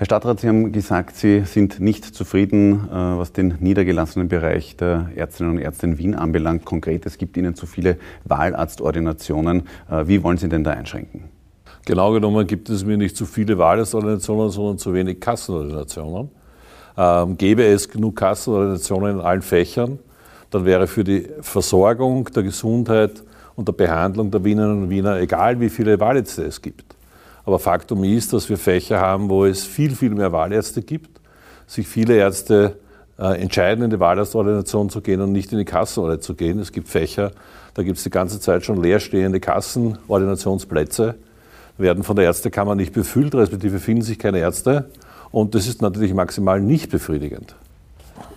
Herr Stadtrat, Sie haben gesagt, Sie sind nicht zufrieden, äh, was den niedergelassenen Bereich der Ärztinnen und Ärzte in Wien anbelangt. Konkret, es gibt Ihnen zu viele Wahlarztordinationen. Äh, wie wollen Sie denn da einschränken? Genau genommen gibt es mir nicht zu viele Wahlarztordinationen, sondern zu wenig Kassenordinationen. Ähm, gäbe es genug Kassenordinationen in allen Fächern, dann wäre für die Versorgung der Gesundheit und der Behandlung der Wienerinnen und Wiener egal, wie viele Wahlärzte es gibt. Aber Faktum ist, dass wir Fächer haben, wo es viel, viel mehr Wahlärzte gibt, sich viele Ärzte äh, entscheiden, in die Wahlarztordination zu gehen und nicht in die Kassenordination zu gehen. Es gibt Fächer, da gibt es die ganze Zeit schon leerstehende Kassenordinationsplätze, werden von der Ärztekammer nicht befüllt, respektive finden sich keine Ärzte. Und das ist natürlich maximal nicht befriedigend.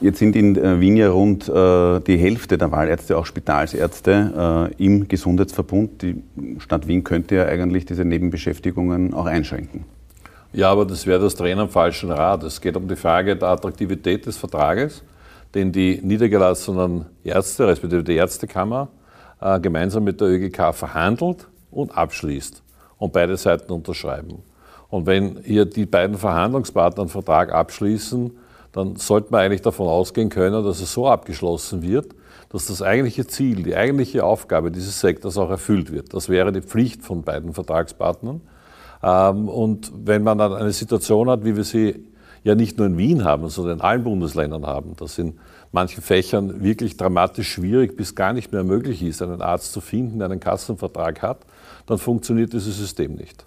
Jetzt sind in äh, Wien ja rund äh, die Hälfte der Wahlärzte auch Spitalsärzte äh, im Gesundheitsverbund. Die Stadt Wien könnte ja eigentlich diese Nebenbeschäftigungen auch einschränken. Ja, aber das wäre das Drehen am falschen Rad. Es geht um die Frage der Attraktivität des Vertrages, den die niedergelassenen Ärzte, respektive die Ärztekammer, gemeinsam mit der ÖGK verhandelt und abschließt und beide Seiten unterschreiben. Und wenn hier die beiden Verhandlungspartner einen Vertrag abschließen, dann sollte man eigentlich davon ausgehen können, dass es so abgeschlossen wird, dass das eigentliche Ziel, die eigentliche Aufgabe dieses Sektors auch erfüllt wird. Das wäre die Pflicht von beiden Vertragspartnern. Ähm, und wenn man dann eine Situation hat, wie wir sie ja nicht nur in Wien haben, sondern in allen Bundesländern haben, dass in manchen Fächern wirklich dramatisch schwierig bis gar nicht mehr möglich ist, einen Arzt zu finden, der einen Kassenvertrag hat, dann funktioniert dieses System nicht.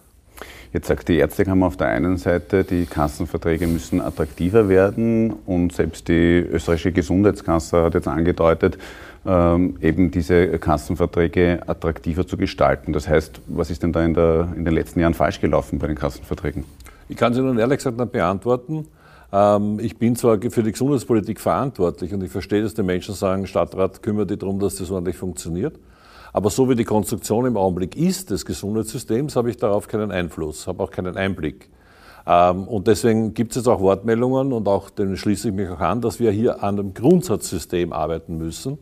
Jetzt sagt die Ärztekammer auf der einen Seite, die Kassenverträge müssen attraktiver werden und selbst die österreichische Gesundheitskasse hat jetzt angedeutet, ähm, eben diese Kassenverträge attraktiver zu gestalten. Das heißt, was ist denn da in, der, in den letzten Jahren falsch gelaufen bei den Kassenverträgen? Ich kann Sie nun ehrlich gesagt nicht beantworten. Ähm, ich bin zwar für die Gesundheitspolitik verantwortlich und ich verstehe, dass die Menschen sagen, Stadtrat, kümmere dich darum, dass das ordentlich funktioniert. Aber so wie die Konstruktion im Augenblick ist des Gesundheitssystems, habe ich darauf keinen Einfluss, habe auch keinen Einblick. Ähm, und deswegen gibt es jetzt auch Wortmeldungen und auch den schließe ich mich auch an, dass wir hier an einem Grundsatzsystem arbeiten müssen.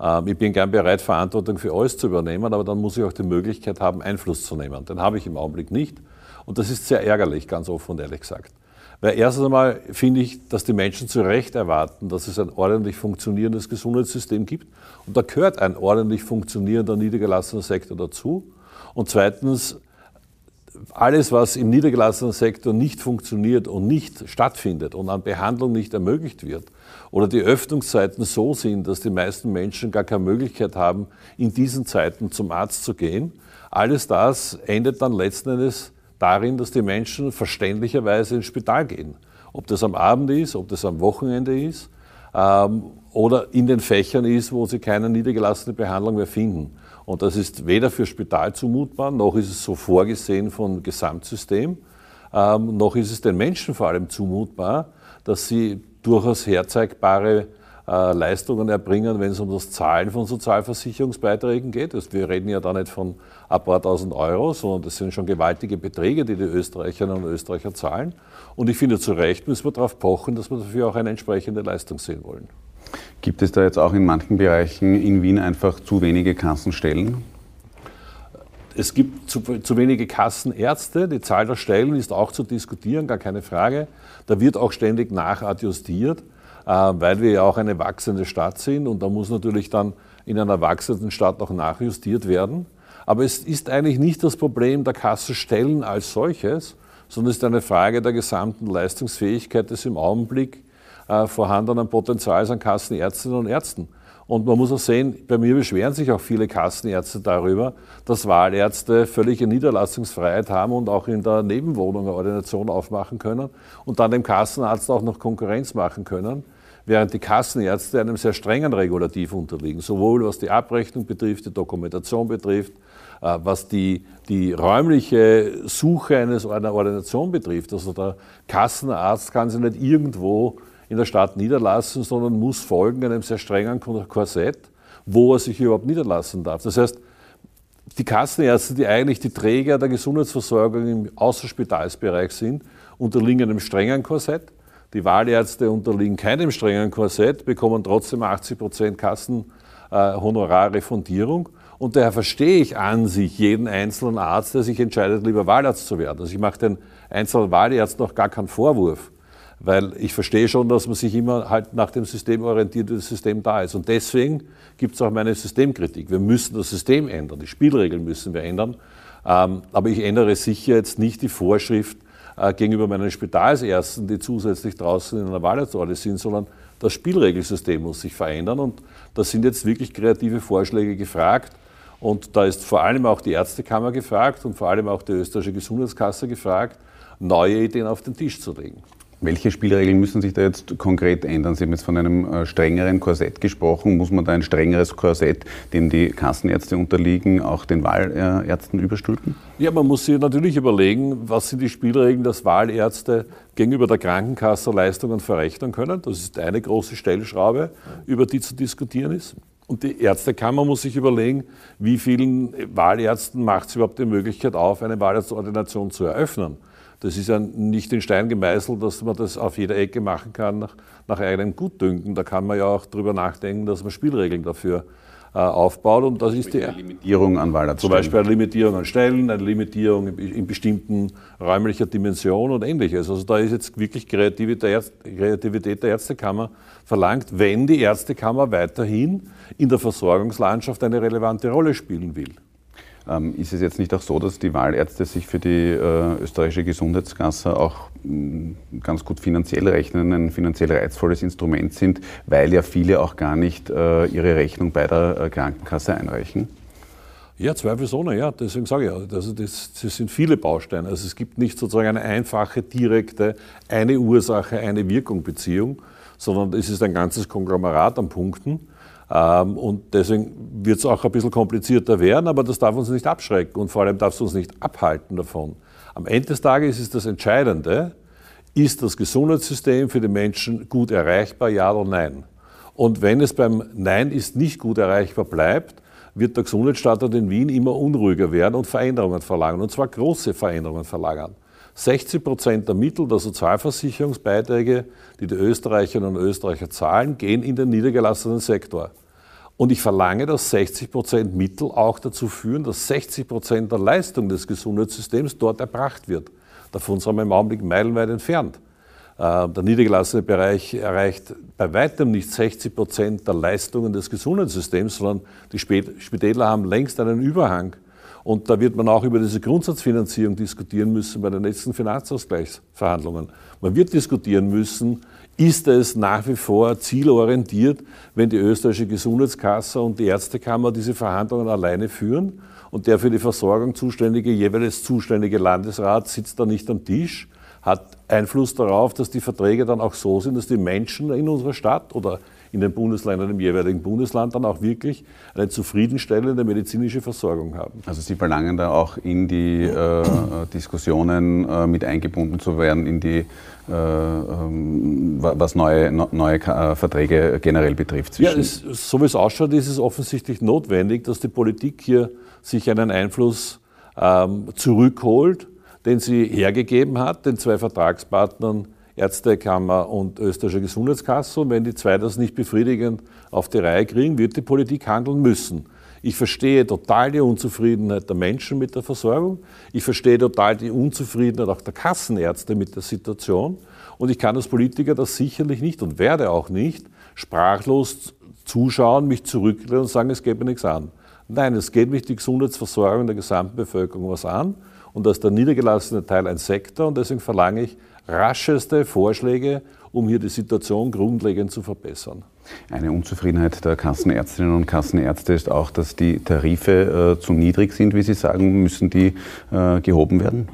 Ähm, ich bin gern bereit, Verantwortung für alles zu übernehmen, aber dann muss ich auch die Möglichkeit haben, Einfluss zu nehmen. Den habe ich im Augenblick nicht. Und das ist sehr ärgerlich, ganz offen und ehrlich gesagt. Weil erstens einmal finde ich, dass die Menschen zu Recht erwarten, dass es ein ordentlich funktionierendes Gesundheitssystem gibt. Und da gehört ein ordentlich funktionierender niedergelassener Sektor dazu. Und zweitens, alles, was im niedergelassenen Sektor nicht funktioniert und nicht stattfindet und an Behandlung nicht ermöglicht wird, oder die Öffnungszeiten so sind, dass die meisten Menschen gar keine Möglichkeit haben, in diesen Zeiten zum Arzt zu gehen, alles das endet dann letzten Endes darin, dass die Menschen verständlicherweise ins Spital gehen. Ob das am Abend ist, ob das am Wochenende ist ähm, oder in den Fächern ist, wo sie keine niedergelassene Behandlung mehr finden. Und das ist weder für Spital zumutbar, noch ist es so vorgesehen vom Gesamtsystem, ähm, noch ist es den Menschen vor allem zumutbar, dass sie durchaus herzeigbare äh, Leistungen erbringen, wenn es um das Zahlen von Sozialversicherungsbeiträgen geht. Also wir reden ja da nicht von ein paar tausend Euro, sondern das sind schon gewaltige Beträge, die die Österreicherinnen und Österreicher zahlen. Und ich finde, zu Recht müssen wir darauf pochen, dass wir dafür auch eine entsprechende Leistung sehen wollen. Gibt es da jetzt auch in manchen Bereichen in Wien einfach zu wenige Kassenstellen? Es gibt zu, zu, wenige Kassenärzte. Die Zahl der Stellen ist auch zu diskutieren, gar keine Frage. Da wird auch ständig nachadjustiert. Äh, weil wir ja auch eine wachsende Stadt sind und da muss natürlich dann in einer wachsenden Stadt auch nachjustiert werden. Aber es ist eigentlich nicht das Problem der Kassenstellen als solches, sondern es ist eine Frage der gesamten Leistungsfähigkeit des im Augenblick äh, vorhandenen Potenzials an Kassenärztinnen und Ärzten. Und man muss auch sehen, bei mir beschweren sich auch viele Kassenärzte darüber, dass Wahlärzte völlige Niederlassungsfreiheit haben und auch in der Nebenwohnung eine Ordination aufmachen können und dann dem Kassenarzt auch noch Konkurrenz machen können während die Kassenärzte einem sehr strengen Regulativ unterliegen, sowohl was die Abrechnung betrifft, die Dokumentation betrifft, äh, was die, die räumliche Suche eines, einer Ordination betrifft. Also der Kassenarzt kann sich nicht irgendwo in der Stadt niederlassen, sondern muss folgen einem sehr strengen Korsett, wo er sich überhaupt niederlassen darf. Das heißt, die Kassenärzte, die eigentlich die Träger der Gesundheitsversorgung im Außerspitalsbereich sind, unterliegen einem strengen Korsett. Die Wahlärzte unterliegen keinem strengen Korsett, bekommen trotzdem 80 Prozent Kassenhonorarrefundierung. Und daher verstehe ich an sich jeden einzelnen Arzt, der sich entscheidet, lieber Wahlarzt zu werden. Also ich mache den einzelnen Wahlärzten auch gar keinen Vorwurf. Weil ich verstehe schon, dass man sich immer halt nach dem System orientiert, wie das System da ist. Und deswegen gibt es auch meine Systemkritik. Wir müssen das System ändern, die Spielregeln müssen wir ändern. Ähm, aber ich ändere sicher jetzt nicht die Vorschrift äh, gegenüber meinen Spitalsärzten, die zusätzlich draußen in einer Wahlarztorde sind, sondern das Spielregelsystem muss sich verändern. Und da sind jetzt wirklich kreative Vorschläge gefragt. Und da ist vor allem auch die Ärztekammer gefragt und vor allem auch die österreichische Gesundheitskasse gefragt, neue Ideen auf den Tisch zu legen. Welche Spielregeln müssen sich da jetzt konkret ändern? Sie haben jetzt von einem äh, strengeren Korsett gesprochen. Muss man da ein strengeres Korsett, dem die Kassenärzte unterliegen, auch den Wahlärzten überstülpen? Ja, man muss sich natürlich überlegen, was sind die Spielregeln, dass Wahlärzte gegenüber der Krankenkasse Leistungen verrechnen können. Das ist eine große Stellschraube, über die zu diskutieren ist. Und die Ärztekammer muss sich überlegen, wie vielen Wahlärzten macht es überhaupt die Möglichkeit auf, eine Wahlarztordination zu eröffnen. Das ist ja nicht in Stein gemeißelt, dass man das auf jeder Ecke machen kann nach, nach eigenem Gutdünken. Da kann man ja auch darüber nachdenken, dass man Spielregeln dafür äh, aufbaut. Und das ist die eine Limitierung an Wahlarztstellen. Zum Beispiel eine Limitierung an Stellen, eine Limitierung in, bestimmten räumlicher Dimension und ähnliches. Also da ist jetzt wirklich Kreativität der Ärztekammer verlangt, wenn die Ärztekammer weiterhin in der Versorgungslandschaft eine relevante Rolle spielen will. Ähm, ist es jetzt nicht auch so, dass die Wahlärzte sich für die äh, österreichische Gesundheitskasse auch mm, ganz gut finanziell rechnen, ein finanziell reizvolles Instrument sind, weil ja viele auch gar nicht äh, ihre Rechnung bei der äh, Krankenkasse einreichen? Ja, zweifelsohne, ja. Deswegen sage ich ja, also das, das sind viele Bausteine. Also es gibt nicht sozusagen eine einfache, direkte, eine Ursache, eine Wirkung-Beziehung, sondern es ist ein ganzes Konglomerat an Punkten. Ähm, und deswegen wird es auch ein bisschen komplizierter werden, aber das darf uns nicht abschrecken und vor allem darf es uns nicht abhalten davon. Am Ende des Tages ist das Entscheidende, ist das Gesundheitssystem für die Menschen gut erreichbar, ja oder nein? Und wenn es beim Nein ist nicht gut erreichbar bleibt, wird der Gesundheitsstandort in Wien immer unruhiger werden und Veränderungen verlangen, und zwar große Veränderungen verlangen. 60 Prozent der Mittel der Sozialversicherungsbeiträge, die die Österreicherinnen und Österreicher zahlen, gehen in den niedergelassenen Sektor. Und ich verlange, dass 60 Prozent Mittel auch dazu führen, dass 60 Prozent der Leistung des Gesundheitssystems dort erbracht wird. Davon sind wir im Augenblick meilenweit entfernt. Äh, der niedergelassene Bereich erreicht bei weitem nicht 60 Prozent der Leistungen des Gesundheitssystems, sondern die Spitäler haben längst einen Überhang und da wird man auch über diese Grundsatzfinanzierung diskutieren müssen bei den nächsten Finanzausgleichsverhandlungen. Man wird diskutieren müssen, ist es nach wie vor zielorientiert, wenn die österreichische Gesundheitskasse und die Ärztekammer diese Verhandlungen alleine führen und der für die Versorgung zuständige, jeweils zuständige Landesrat sitzt da nicht am Tisch, hat Einfluss darauf, dass die Verträge dann auch so sind, dass die Menschen in unserer Stadt oder in den Bundesländern im jeweiligen Bundesland dann auch wirklich eine zufriedenstellende medizinische Versorgung haben. Also Sie verlangen da auch in die äh, Diskussionen äh, mit eingebunden zu werden, in die, äh, ähm, was neue, neue äh, Verträge generell betrifft. Ja, es, so wie es ausschaut, ist es offensichtlich notwendig, dass die Politik hier sich einen Einfluss ähm, zurückholt, den sie hergegeben hat, den zwei Vertragspartnern Ärztekammer und österreichische Gesundheitskasse. Und wenn die zwei das nicht befriedigend auf die Reihe kriegen, wird die Politik handeln müssen. Ich verstehe total die Unzufriedenheit der Menschen mit der Versorgung. Ich verstehe total die Unzufriedenheit auch der Kassenärzte mit der Situation. Und ich kann als Politiker das sicherlich nicht und werde auch nicht sprachlos zuschauen, mich zurücklehnen und sagen, es geht mir nichts an. Nein, es geht mich die Gesundheitsversorgung der gesamten Bevölkerung was an. Und das ist der niedergelassene Teil ein Sektor. Und deswegen verlange ich rascheste Vorschläge, um hier die Situation grundlegend zu verbessern. Eine Unzufriedenheit der Kassenärztinnen und Kassenärzte ist auch, dass die Tarife äh, zu niedrig sind, wie Sie sagen. Müssen die äh, gehoben werden?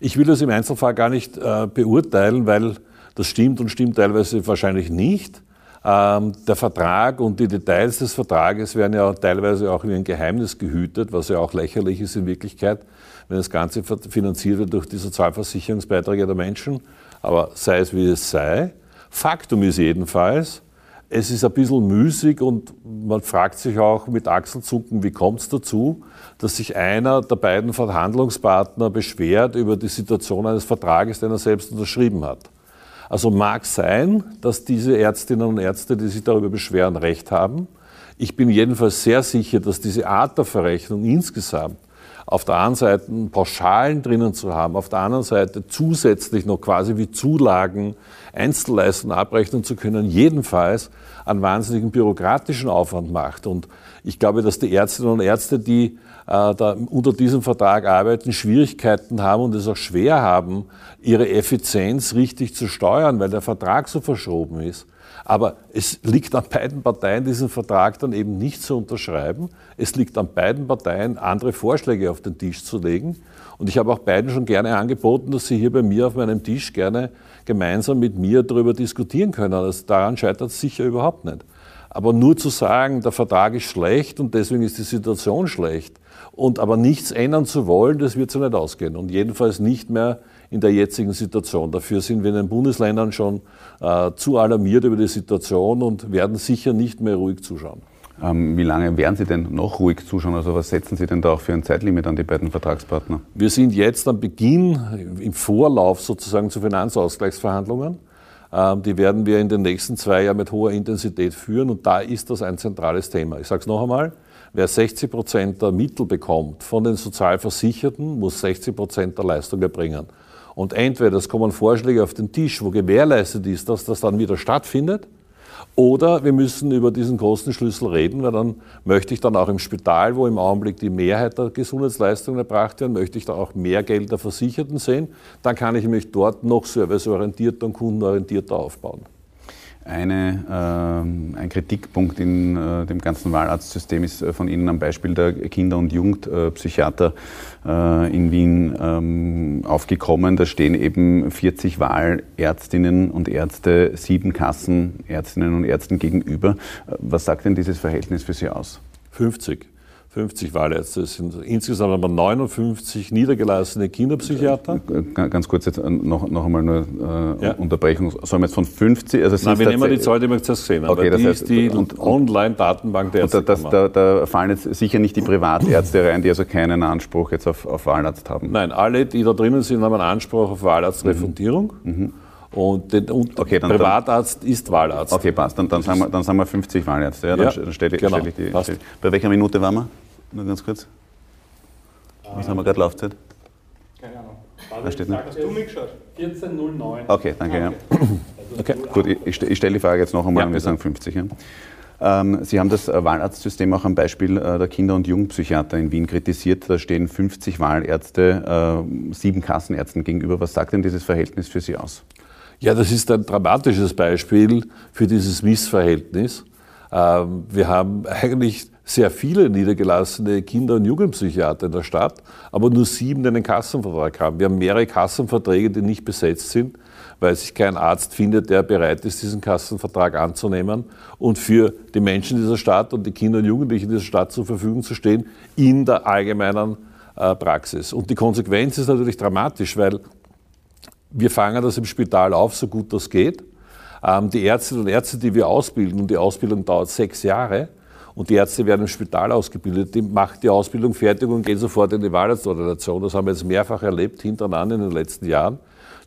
Ich will das im Einzelfall gar nicht äh, beurteilen, weil das stimmt und stimmt teilweise wahrscheinlich nicht. Ähm, der Vertrag und die Details des Vertrages werden ja teilweise auch wie ein Geheimnis gehütet, was ja auch lächerlich ist in Wirklichkeit wenn das Ganze finanziert wird durch die Sozialversicherungsbeiträge der Menschen. Aber sei es wie es sei, Faktum ist jedenfalls, es ist ein bisschen müßig und man fragt sich auch mit Achselzucken, wie kommt es dazu, dass sich einer der beiden Verhandlungspartner beschwert über die Situation eines Vertrages, den er selbst unterschrieben hat. Also mag sein, dass diese Ärztinnen und Ärzte, die sich darüber beschweren, recht haben. Ich bin jedenfalls sehr sicher, dass diese Art der Verrechnung insgesamt auf der einen Seite Pauschalen drinnen zu haben, auf der anderen Seite zusätzlich noch quasi wie Zulagen Einzelleistungen abrechnen zu können, jedenfalls einen wahnsinnigen bürokratischen Aufwand macht. Und ich glaube, dass die Ärztinnen und Ärzte, die äh, da unter diesem Vertrag arbeiten, Schwierigkeiten haben und es auch schwer haben, ihre Effizienz richtig zu steuern, weil der Vertrag so verschoben ist. Aber es liegt an beiden Parteien, diesen Vertrag dann eben nicht zu unterschreiben. Es liegt an beiden Parteien, andere Vorschläge auf den Tisch zu legen. Und ich habe auch beiden schon gerne angeboten, dass sie hier bei mir auf meinem Tisch gerne gemeinsam mit mir darüber diskutieren können. Also daran scheitert es sicher überhaupt nicht. Aber nur zu sagen, der Vertrag ist schlecht und deswegen ist die Situation schlecht und aber nichts ändern zu wollen, das wird so nicht ausgehen. Und jedenfalls nicht mehr in der jetzigen Situation. Dafür sind wir in den Bundesländern schon äh, zu alarmiert über die Situation und werden sicher nicht mehr ruhig zuschauen. Ähm, wie lange werden Sie denn noch ruhig zuschauen? Also was setzen Sie denn da auch für ein Zeitlimit an die beiden Vertragspartner? Wir sind jetzt am Beginn, im Vorlauf sozusagen zu Finanzausgleichsverhandlungen. Ähm, die werden wir in den nächsten zwei Jahren mit hoher Intensität führen und da ist das ein zentrales Thema. Ich sage es noch einmal, wer 60 Prozent der Mittel bekommt von den Sozialversicherten, muss 60 Prozent der Leistung erbringen. Und entweder es kommen Vorschläge auf den Tisch, wo gewährleistet ist, dass das dann wieder stattfindet, oder wir müssen über diesen Kostenschlüssel reden, weil dann möchte ich dann auch im Spital, wo im Augenblick die Mehrheit der Gesundheitsleistungen erbracht werden, möchte ich da auch mehr Geld der Versicherten sehen. Dann kann ich mich dort noch serviceorientierter und kundenorientierter aufbauen. Eine, äh, ein Kritikpunkt in äh, dem ganzen Wahlarztsystem ist äh, von Ihnen am Beispiel der Kinder- und Jugendpsychiater äh, in Wien ähm, aufgekommen. Da stehen eben 40 Wahlärztinnen und Ärzte, sieben Kassenärztinnen und Ärzten gegenüber. Äh, was sagt denn dieses Verhältnis für Sie aus? 50. 50 Wahlärzte. Es sind insgesamt aber 59 niedergelassene Kinderpsychiater. Ganz kurz jetzt noch, noch einmal eine äh, ja. Unterbrechung. Sollen wir jetzt von 50? Also Nein, wir nehmen die Zahl, die wir zuerst gesehen haben. Okay, das die heißt, ist die Online-Datenbank der Ärzte. Da, da, da, fallen jetzt sicher nicht die Privatärzte rein, die also keinen Anspruch jetzt auf, auf Wahlarzt haben. Nein, alle, die da drinnen sind, haben einen Anspruch auf Wahlarztrefundierung. Mhm. Mhm. Und, den, und okay, dann, Privatarzt dann, ist Wahlarzt. Okay, passt. Dann, dann, sagen, wir, dann sagen wir 50 Wahlärzte. Ja, dann, ja, stelle, genau, stelle ich die. Stelle. Bei welcher Minute waren wir? Nur ganz kurz. Was haben wir gerade Laufzeit? Keine Ahnung. Was steht denn? Hast du mitgeschaut? 14.09. Okay, danke. Ja. Okay. Gut, ich, ich stelle die Frage jetzt noch einmal ja, und wir sagen 50. Ja. Ähm, Sie haben das äh, Wahlarztsystem auch am Beispiel äh, der Kinder- und Jugendpsychiater in Wien kritisiert. Da stehen 50 Wahlärzte, äh, sieben Kassenärzten gegenüber. Was sagt denn dieses Verhältnis für Sie aus? Ja, das ist ein dramatisches Beispiel für dieses Missverhältnis. Ähm, wir haben eigentlich sehr viele niedergelassene Kinder- und Jugendpsychiater in der Stadt, aber nur sieben, die einen Kassenvertrag haben. Wir haben mehrere Kassenverträge, die nicht besetzt sind, weil sich kein Arzt findet, der bereit ist, diesen Kassenvertrag anzunehmen und für die Menschen dieser Stadt und die Kinder und Jugendlichen dieser Stadt zur Verfügung zu stehen in der allgemeinen äh, Praxis. Und die Konsequenz ist natürlich dramatisch, weil wir fangen das im Spital auf, so gut das geht. Ähm, die Ärztinnen und Ärzte, die wir ausbilden, und die Ausbildung dauert sechs Jahre, und die Ärzte werden im Spital ausgebildet, die machen die Ausbildung fertig und gehen sofort in die Wahlarztordination. Das haben wir jetzt mehrfach erlebt, hintereinander in den letzten Jahren.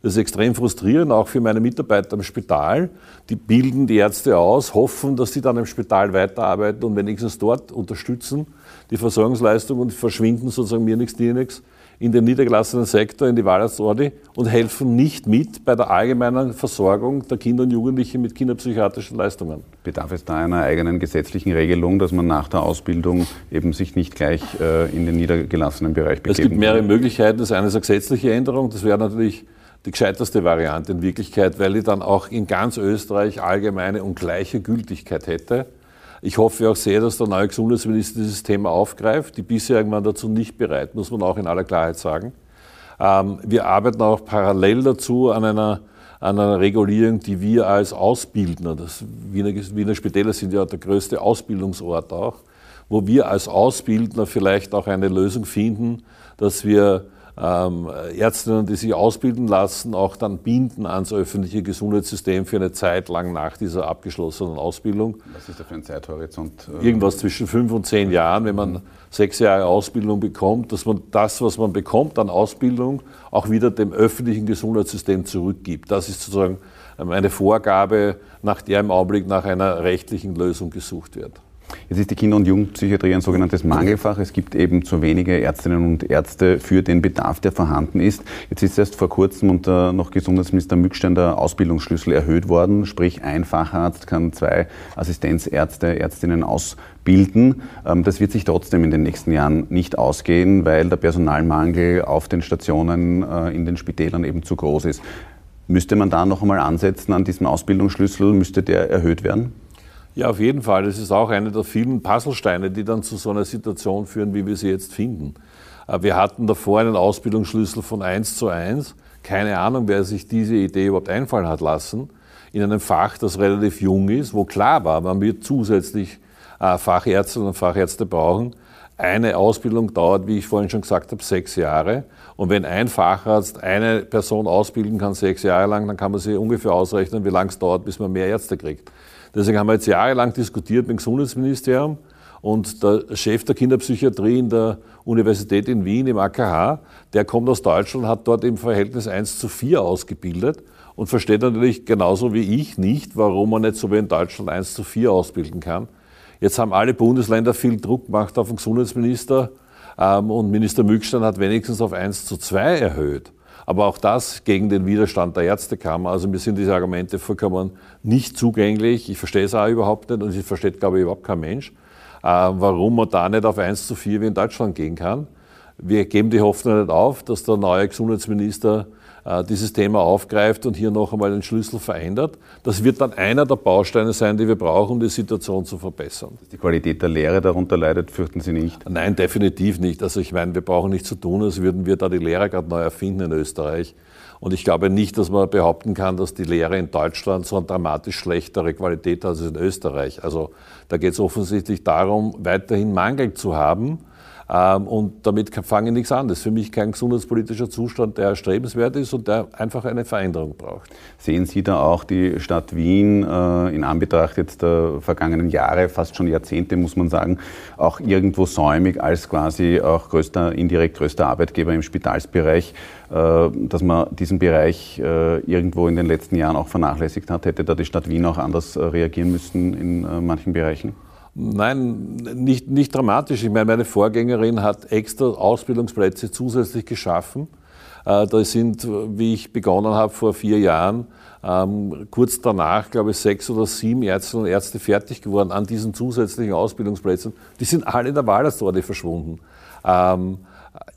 Das ist extrem frustrierend, auch für meine Mitarbeiter im Spital. Die bilden die Ärzte aus, hoffen, dass sie dann im Spital weiterarbeiten und wenigstens dort unterstützen die Versorgungsleistung und verschwinden sozusagen mir nichts, dir nichts in den niedergelassenen Sektor, in die Wahlarztorte und helfen nicht mit bei der allgemeinen Versorgung der Kinder und Jugendlichen mit kinderpsychiatrischen Leistungen. Bedarf es da einer eigenen gesetzlichen Regelung, dass man nach der Ausbildung eben sich nicht gleich äh, in den niedergelassenen Bereich begeben Es gibt mehrere Möglichkeiten. Das eine ist eine gesetzliche Änderung. Das wäre natürlich die gescheiterste Variante in Wirklichkeit, weil die dann auch in ganz Österreich allgemeine und gleiche Gültigkeit hätte. Ich hoffe auch sehr, dass der neue Gesundheitsminister dieses Thema aufgreift. Die bisherigen waren dazu nicht bereit, muss man auch in aller Klarheit sagen. Ähm, wir arbeiten auch parallel dazu an einer, an einer Regulierung, die wir als Ausbildner, das Wiener, Wiener Spitäler sind ja der größte Ausbildungsort auch, wo wir als Ausbildner vielleicht auch eine Lösung finden, dass wir ähm, Ärztinnen, die sich ausbilden lassen, auch dann binden ans öffentliche Gesundheitssystem für eine Zeit lang nach dieser abgeschlossenen Ausbildung. Was ist da für ein Zeithorizont? Irgendwas zwischen fünf und zehn Jahren, wenn man sechs Jahre Ausbildung bekommt, dass man das, was man bekommt an Ausbildung, auch wieder dem öffentlichen Gesundheitssystem zurückgibt. Das ist sozusagen eine Vorgabe, nach der im Augenblick nach einer rechtlichen Lösung gesucht wird. Jetzt ist die Kinder- und Jugendpsychiatrie ein sogenanntes Mangelfach. Es gibt eben zu wenige Ärztinnen und Ärzte für den Bedarf, der vorhanden ist. Jetzt ist erst vor kurzem unter noch Gesundheitsminister Mückstein der Ausbildungsschlüssel erhöht worden. Sprich, ein Facharzt kann zwei Assistenzärzte, Ärztinnen ausbilden. Ähm, das wird sich trotzdem in den nächsten Jahren nicht ausgehen, weil der Personalmangel auf den Stationen, äh, in den Spitälern eben zu groß ist. Müsste man da noch einmal ansetzen an diesem Ausbildungsschlüssel? Müsste der erhöht werden? Ja, auf jeden Fall. Das ist auch eine der vielen Puzzlesteine, die dann zu so einer Situation führen, wie wir sie jetzt finden. Äh, wir hatten davor einen Ausbildungsschlüssel von 1 zu 1. Keine Ahnung, wer sich diese Idee überhaupt einfallen hat lassen. In einem Fach, das relativ jung ist, wo klar war, man wird zusätzlich äh, Fachärzte und Fachärzte brauchen. Eine Ausbildung dauert, wie ich vorhin schon gesagt habe, sechs Jahre. Und wenn ein Facharzt eine Person ausbilden kann, sechs Jahre lang, dann kann man sich ungefähr ausrechnen, wie lange es dauert, bis man mehr Ärzte kriegt. Deswegen haben wir jetzt jahrelang diskutiert mit dem Gesundheitsministerium und der Chef der Kinderpsychiatrie in der Universität in Wien, im AKH, der kommt aus Deutschland, hat dort im Verhältnis 1 zu 4 ausgebildet und versteht natürlich genauso wie ich nicht, warum man nicht so wie in Deutschland 1 zu 4 ausbilden kann. Jetzt haben alle Bundesländer viel Druck gemacht auf den Gesundheitsminister ähm, und Minister Mückstein hat wenigstens auf 1 zu 2 erhöht. Aber auch das gegen den Widerstand der Ärztekammer. Also mir sind diese Argumente vollkommen nicht zugänglich. Ich verstehe es auch überhaupt nicht und ich versteht, glaube ich, überhaupt kein Mensch, äh, warum man da nicht auf 1 zu 4 wie in Deutschland gehen kann. Wir geben die Hoffnung nicht auf, dass der neue Gesundheitsminister dieses Thema aufgreift und hier noch einmal den Schlüssel verändert. Das wird dann einer der Bausteine sein, die wir brauchen, um die Situation zu verbessern. Dass die Qualität der Lehre darunter leidet, fürchten Sie nicht? Nein, definitiv nicht. Also ich meine, wir brauchen nicht zu tun, als würden wir da die Lehre gerade neu erfinden in Österreich. Und ich glaube nicht, dass man behaupten kann, dass die Lehre in Deutschland so eine dramatisch schlechtere Qualität hat als in Österreich. Also da geht es offensichtlich darum, weiterhin Mangel zu haben und damit fange ich nichts an. Das ist für mich kein gesundheitspolitischer Zustand, der erstrebenswert ist und der einfach eine Veränderung braucht. Sehen Sie da auch die Stadt Wien äh, in Anbetracht jetzt der vergangenen Jahre, fast schon Jahrzehnte, muss man sagen, auch irgendwo säumig als quasi auch größter, indirekt größter Arbeitgeber im Spitalsbereich, äh, dass man diesen Bereich äh, irgendwo in den letzten Jahren auch vernachlässigt hat? Hätte da die Stadt Wien auch anders reagieren müssen in manchen Bereichen? Nein, nicht, nicht dramatisch. Ich meine, meine Vorgängerin hat extra Ausbildungsplätze zusätzlich geschaffen. Äh, da sind, wie ich begonnen habe vor vier Jahren, ähm, kurz danach, glaube ich, sechs oder sieben Ärzte und Ärzte fertig geworden an diesen zusätzlichen Ausbildungsplätzen. Die sind alle in der Waldersdorte verschwunden. Ähm,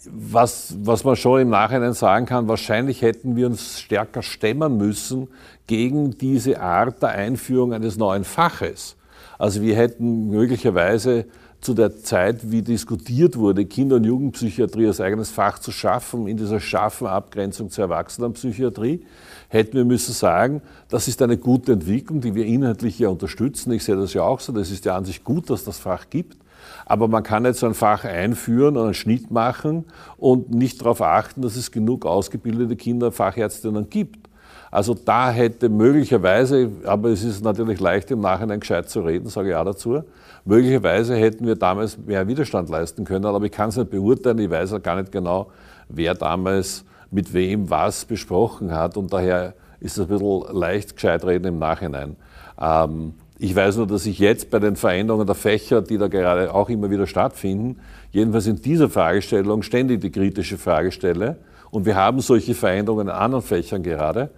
was, was man schon im Nachhinein sagen kann, wahrscheinlich hätten wir uns stärker stemmen müssen gegen diese Art der Einführung eines neuen Faches. Also wir hätten möglicherweise zu der Zeit, wie diskutiert wurde, Kinder- und Jugendpsychiatrie als eigenes Fach zu schaffen, in dieser scharfen Abgrenzung zur Erwachsenenpsychiatrie, hätten wir müssen sagen, das ist eine gute Entwicklung, die wir inhaltlich ja unterstützen. Ich sehe das ja auch so, das ist ja an sich gut, dass das Fach gibt. Aber man kann nicht so ein Fach einführen und einen Schnitt machen und nicht darauf achten, dass es genug ausgebildete Kinder, Fachärztinnen gibt. Also da hätte möglicherweise, aber es ist natürlich leicht im Nachhinein gescheit zu reden, sage ich auch dazu, möglicherweise hätten wir damals mehr Widerstand leisten können, aber ich kann es nicht beurteilen, ich weiß auch gar nicht genau, wer damals mit wem was besprochen hat und daher ist es ein bisschen leicht gescheit reden im Nachhinein. Ähm, ich weiß nur, dass ich jetzt bei den Veränderungen der Fächer, die da gerade auch immer wieder stattfinden, jedenfalls in dieser Fragestellung ständig die kritische Frage stelle. Und wir haben solche Veränderungen in anderen Fächern gerade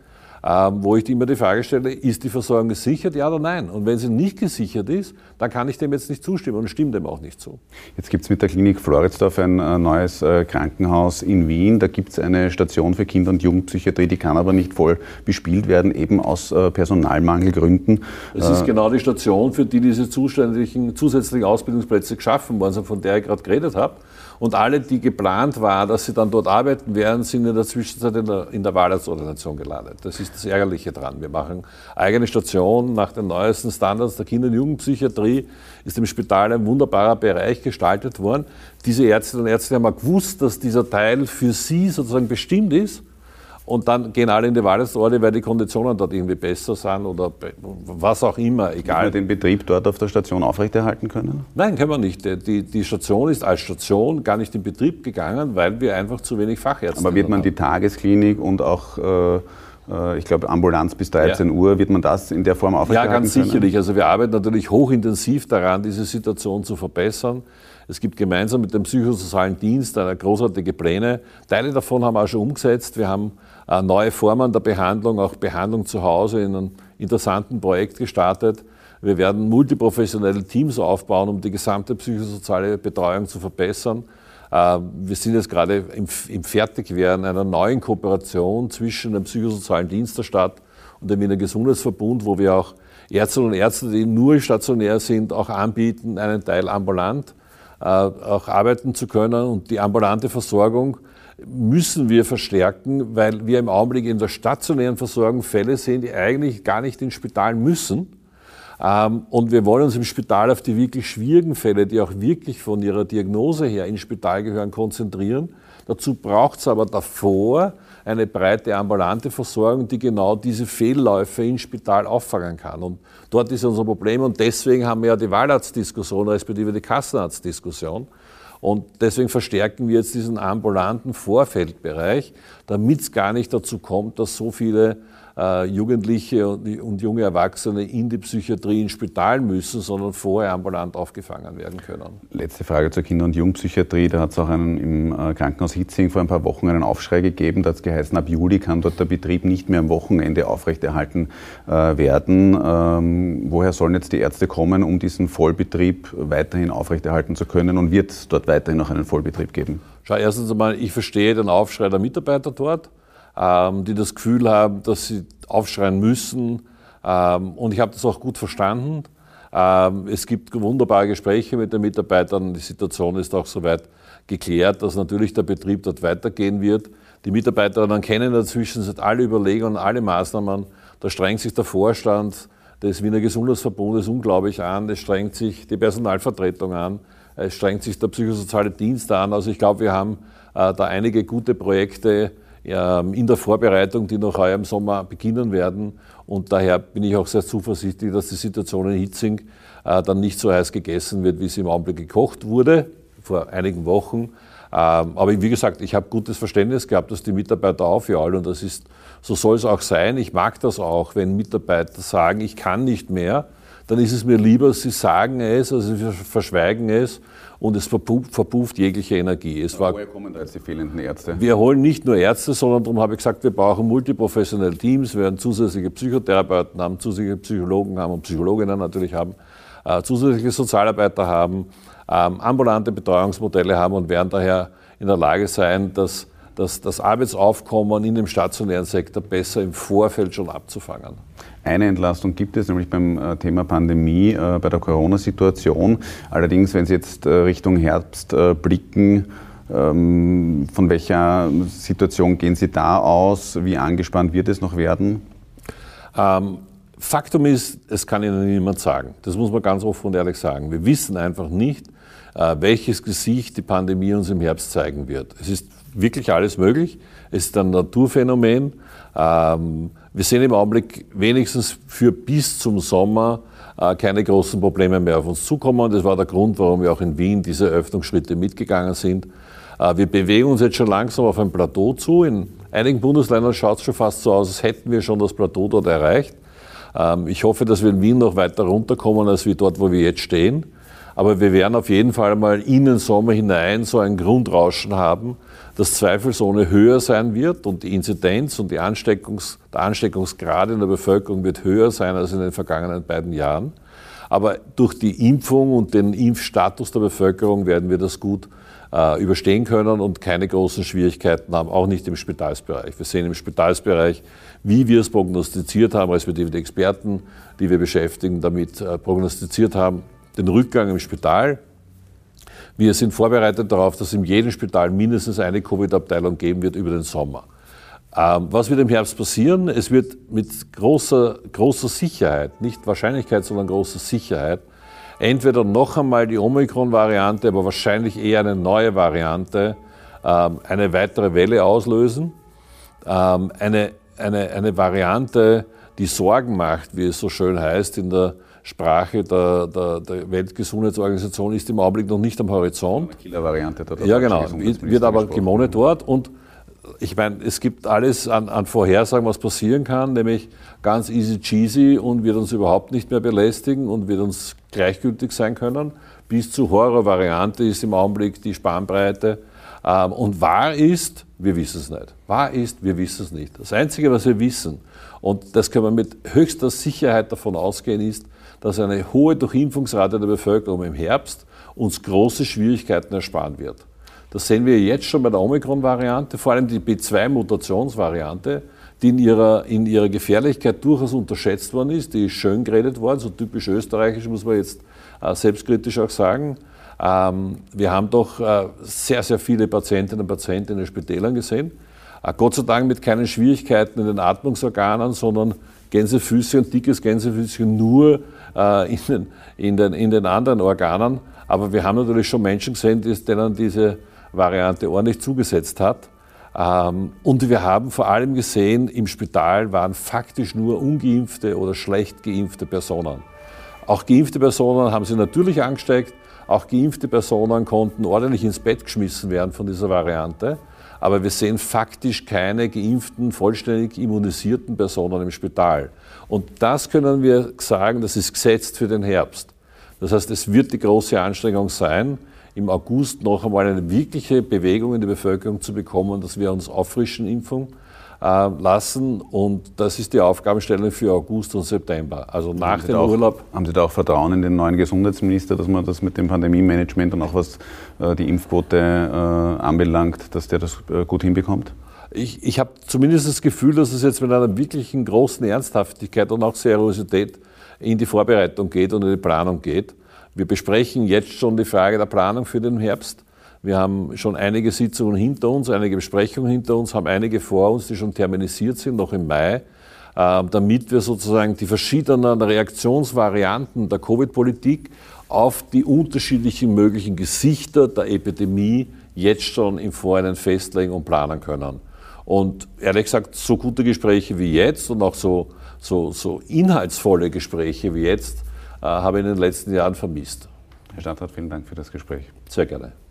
wo ich immer die Frage stelle, ist die Versorgung gesichert, ja oder nein? Und wenn sie nicht gesichert ist, dann kann ich dem jetzt nicht zustimmen und stimme dem auch nicht zu. Jetzt gibt es mit der Klinik Floridsdorf ein äh, neues äh, Krankenhaus in Wien. Da gibt es eine Station für Kinder- und Jugendpsychiatrie, die kann aber nicht voll bespielt werden, eben aus äh, Personalmangelgründen. Das ist genau die Station, für die diese zusätzlichen Ausbildungsplätze geschaffen worden sind, von der ich gerade geredet habe. Und alle, die geplant waren, dass sie dann dort arbeiten werden, sind in der Zwischenzeit in der, in der Wahlarztordination gelandet. Das ist das Ärgerliche dran. Wir machen eigene Stationen nach den neuesten Standards der Kinder- und Jugendpsychiatrie, ist im Spital ein wunderbarer Bereich gestaltet worden. Diese Ärztinnen und Ärzte haben auch gewusst, dass dieser Teil für sie sozusagen bestimmt ist und dann gehen alle in die Waldesorte, weil die Konditionen dort irgendwie besser sind oder was auch immer, egal. Wird man den Betrieb dort auf der Station aufrechterhalten können? Nein, können wir nicht. Die, die Station ist als Station gar nicht in Betrieb gegangen, weil wir einfach zu wenig Fachärzte haben. Aber wird man haben. die Tagesklinik und auch äh, äh, ich glaube, Ambulanz bis 13 ja. Uhr, wird man das in der Form aufrechterhalten Ja, ganz können? sicherlich. Also wir arbeiten natürlich hochintensiv daran, diese Situation zu verbessern. Es gibt gemeinsam mit dem psychosozialen Dienst eine großartige Pläne. Teile davon haben wir auch schon umgesetzt. Wir haben neue Formen der Behandlung, auch Behandlung zu Hause in einem interessanten Projekt gestartet. Wir werden multiprofessionelle Teams aufbauen, um die gesamte psychosoziale Betreuung zu verbessern. Äh, wir sind jetzt gerade im, im Fertigwerden einer neuen Kooperation zwischen dem psychosozialen Dienst der Stadt und dem Wiener Gesundheitsverbund, wo wir auch Ärztinnen und Ärzte, die nur stationär sind, auch anbieten, einen Teil ambulant äh, auch arbeiten zu können. Und die ambulante Versorgung müssen wir verstärken, weil wir im Augenblick in der stationären Versorgung Fälle sehen, die eigentlich gar nicht ins Spital müssen ähm, und wir wollen uns im Spital auf die wirklich schwierigen Fälle, die auch wirklich von ihrer Diagnose her ins Spital gehören, konzentrieren. Dazu braucht es aber davor eine breite ambulante Versorgung, die genau diese Fehlläufe im Spital auffangen kann. Und dort ist unser Problem und deswegen haben wir ja die Wahlarztdiskussion, respektive die Kassenarztdiskussion. Und deswegen verstärken wir jetzt diesen ambulanten Vorfeldbereich, damit es gar nicht dazu kommt, dass so viele Jugendliche und, junge Erwachsene in die Psychiatrie ins Spital müssen, sondern vorher ambulant aufgefangen werden können. Letzte Frage zur Kinder- und Jugendpsychiatrie. Da hat es auch einen, im äh, Krankenhaus Hitzing vor ein paar Wochen einen Aufschrei gegeben. Da hat es geheißen, ab Juli kann dort der Betrieb nicht mehr am Wochenende aufrechterhalten äh, werden. Ähm, woher sollen jetzt die Ärzte kommen, um diesen Vollbetrieb weiterhin aufrechterhalten zu können? Und wird es dort weiterhin noch einen Vollbetrieb geben? Schau, erstens einmal, ich verstehe den Aufschrei der Mitarbeiter dort die das Gefühl haben, dass sie aufschreien müssen. Ähm, und ich habe das auch gut verstanden. Ähm, es gibt wunderbare Gespräche mit den Mitarbeitern. Die Situation ist auch soweit geklärt, dass natürlich der Betrieb dort weitergehen wird. Die Mitarbeiterinnen kennen in der Zwischenzeit alle Überlegungen, alle Maßnahmen. Da strengt sich der Vorstand des Wiener Gesundheitsverbundes unglaublich an. Es strengt sich die Personalvertretung an. Es strengt sich der psychosoziale Dienst an. Also ich glaube, wir haben äh, da einige gute Projekte ähm, in der Vorbereitung, die noch heuer im Sommer beginnen werden. Und daher bin ich auch sehr zuversichtlich, dass die Situation in Hitzing äh, dann nicht so heiß gegessen wird, wie sie im Augenblick gekocht wurde, vor einigen Wochen. Ähm, aber wie gesagt, ich habe gutes Verständnis gehabt, dass die Mitarbeiter aufjagen und das ist, so soll es auch sein. Ich mag das auch, wenn Mitarbeiter sagen, ich kann nicht mehr, dann ist es mir lieber, sie sagen es, also sie verschweigen es und es verpufft, jegliche Energie. Es war, woher kommen da jetzt die fehlenden Ärzte? Wir holen nicht nur Ärzte, sondern darum habe ich gesagt, wir brauchen multiprofessionelle Teams, wir werden zusätzliche Psychotherapeuten haben, zusätzliche Psychologen haben und Psychologinnen natürlich haben, äh, zusätzliche Sozialarbeiter haben, ähm, ambulante Betreuungsmodelle haben und werden daher in der Lage sein, dass, dass das Arbeitsaufkommen in dem stationären Sektor besser im Vorfeld schon abzufangen. Eine Entlastung gibt es, nämlich beim äh, Thema Pandemie, äh, bei der Corona-Situation. Allerdings, wenn Sie jetzt äh, Richtung Herbst blicken, ähm, von welcher Situation gehen Sie da aus? Wie angespannt wird es noch werden? Ähm, Faktum ist, es kann Ihnen niemand sagen. Das muss man ganz offen und ehrlich sagen. Wir wissen einfach nicht, welches Gesicht die Pandemie uns im Herbst zeigen wird. Es ist wirklich alles möglich. Es ist ein Naturphänomen. Ähm, wir sehen im Augenblick wenigstens für bis zum Sommer äh, keine großen Probleme mehr auf uns zukommen. Das war der Grund, warum wir auch in Wien diese Öffnungsschritte mitgegangen sind. Äh, wir bewegen uns jetzt schon langsam auf ein Plateau zu. In einigen Bundesländern schaut es schon fast so aus, als hätten wir schon das Plateau dort erreicht. Ähm, ich hoffe, dass wir in Wien noch weiter runterkommen, als wir dort, wo wir jetzt stehen. Aber wir werden auf jeden Fall mal in den Sommer hinein so ein Grundrauschen haben, das zweifelsohne höher sein wird und die Inzidenz und die Ansteckungs, der Ansteckungsgrad in der Bevölkerung wird höher sein als in den vergangenen beiden Jahren. Aber durch die Impfung und den Impfstatus der Bevölkerung werden wir das gut äh, überstehen können und keine großen Schwierigkeiten haben, auch nicht im Spitalsbereich. Wir sehen im Spitalsbereich, wie wir es prognostiziert haben, respektive die Experten, die wir beschäftigen, damit äh, prognostiziert haben, den Rückgang im Spital, wir sind vorbereitet darauf, dass in jedem Spital mindestens eine Covid-Abteilung geben wird über den Sommer. Ähm, was wird im Herbst passieren? Es wird mit großer, großer Sicherheit, nicht Wahrscheinlichkeit, sondern großer Sicherheit, entweder noch einmal die Omikron-Variante, aber wahrscheinlich eher eine neue Variante, ähm, eine weitere Welle auslösen. Ähm, eine, eine, eine Variante, die Sorgen macht, wie es so schön heißt in der Sprache der, der, der Weltgesundheitsorganisation ist im Augenblick noch nicht am Horizont. Killer-Variante. Ja, genau. Wird aber gemonitort und ich meine, es gibt alles an, an, Vorhersagen, was passieren kann, nämlich ganz easy cheesy und wird uns überhaupt nicht mehr belästigen und wird uns gleichgültig sein können. Bis zu Horrorvariante ist im Augenblick die Spannbreite. Ähm, und wahr ist, wir wissen es nicht. Wahr ist, wir wissen es nicht. Das Einzige, was wir wissen, und das können wir mit höchster Sicherheit davon ausgehen, ist, dass eine hohe Durchimpfungsrate der Bevölkerung im Herbst uns große Schwierigkeiten ersparen wird. Das sehen wir jetzt schon bei der Omikron-Variante, vor allem die B2-Mutationsvariante, die in ihrer, in ihrer Gefährlichkeit durchaus unterschätzt worden ist. Die ist schön geredet worden, so typisch österreichisch, muss man jetzt äh, selbstkritisch auch sagen. Ähm, wir haben doch äh, sehr, sehr viele Patientinnen und Patienten in den Spitälern gesehen. Äh, Gott sei Dank mit keinen Schwierigkeiten in den Atmungsorganen, sondern Gänsefüße und dickes Gänsefüßchen nur äh, in, den, in, den, in den anderen Organen. Aber wir haben natürlich schon Menschen gesehen, denen diese Variante ordentlich zugesetzt hat. Ähm, und wir haben vor allem gesehen, im Spital waren faktisch nur ungeimpfte oder schlecht geimpfte Personen. Auch geimpfte Personen haben sie natürlich angesteckt, auch geimpfte Personen konnten ordentlich ins Bett geschmissen werden von dieser Variante. Aber wir sehen faktisch keine geimpften, vollständig immunisierten Personen im Spital. Und das können wir sagen, das ist gesetzt für den Herbst. Das heißt, es wird die große Anstrengung sein, im August noch einmal eine wirkliche Bewegung in die Bevölkerung zu bekommen, dass wir uns auffrischen Impfung lassen. Und das ist die Aufgabenstellung für August und September. Also nach dem auch, Urlaub. Haben Sie da auch Vertrauen in den neuen Gesundheitsminister, dass man das mit dem Pandemie-Management und auch was äh, die Impfquote äh, anbelangt, dass der das äh, gut hinbekommt? Ich, ich habe zumindest das Gefühl, dass es jetzt mit einer wirklichen großen Ernsthaftigkeit und auch Seriosität in die Vorbereitung geht und in die Planung geht. Wir besprechen jetzt schon die Frage der Planung für den Herbst. Wir haben schon einige Sitzungen hinter uns, einige Besprechungen hinter uns, haben einige vor uns, die schon terminisiert sind, noch im Mai, äh, damit wir sozusagen die verschiedenen Reaktionsvarianten der Covid-Politik auf die unterschiedlichen möglichen Gesichter der Epidemie jetzt schon im Vorhinein festlegen und planen können. Und ehrlich gesagt, so gute Gespräche wie jetzt und auch so, so, so inhaltsvolle Gespräche wie jetzt, äh, habe ich in den letzten Jahren vermisst. Herr Stadtrat, vielen Dank für das Gespräch. Sehr gerne.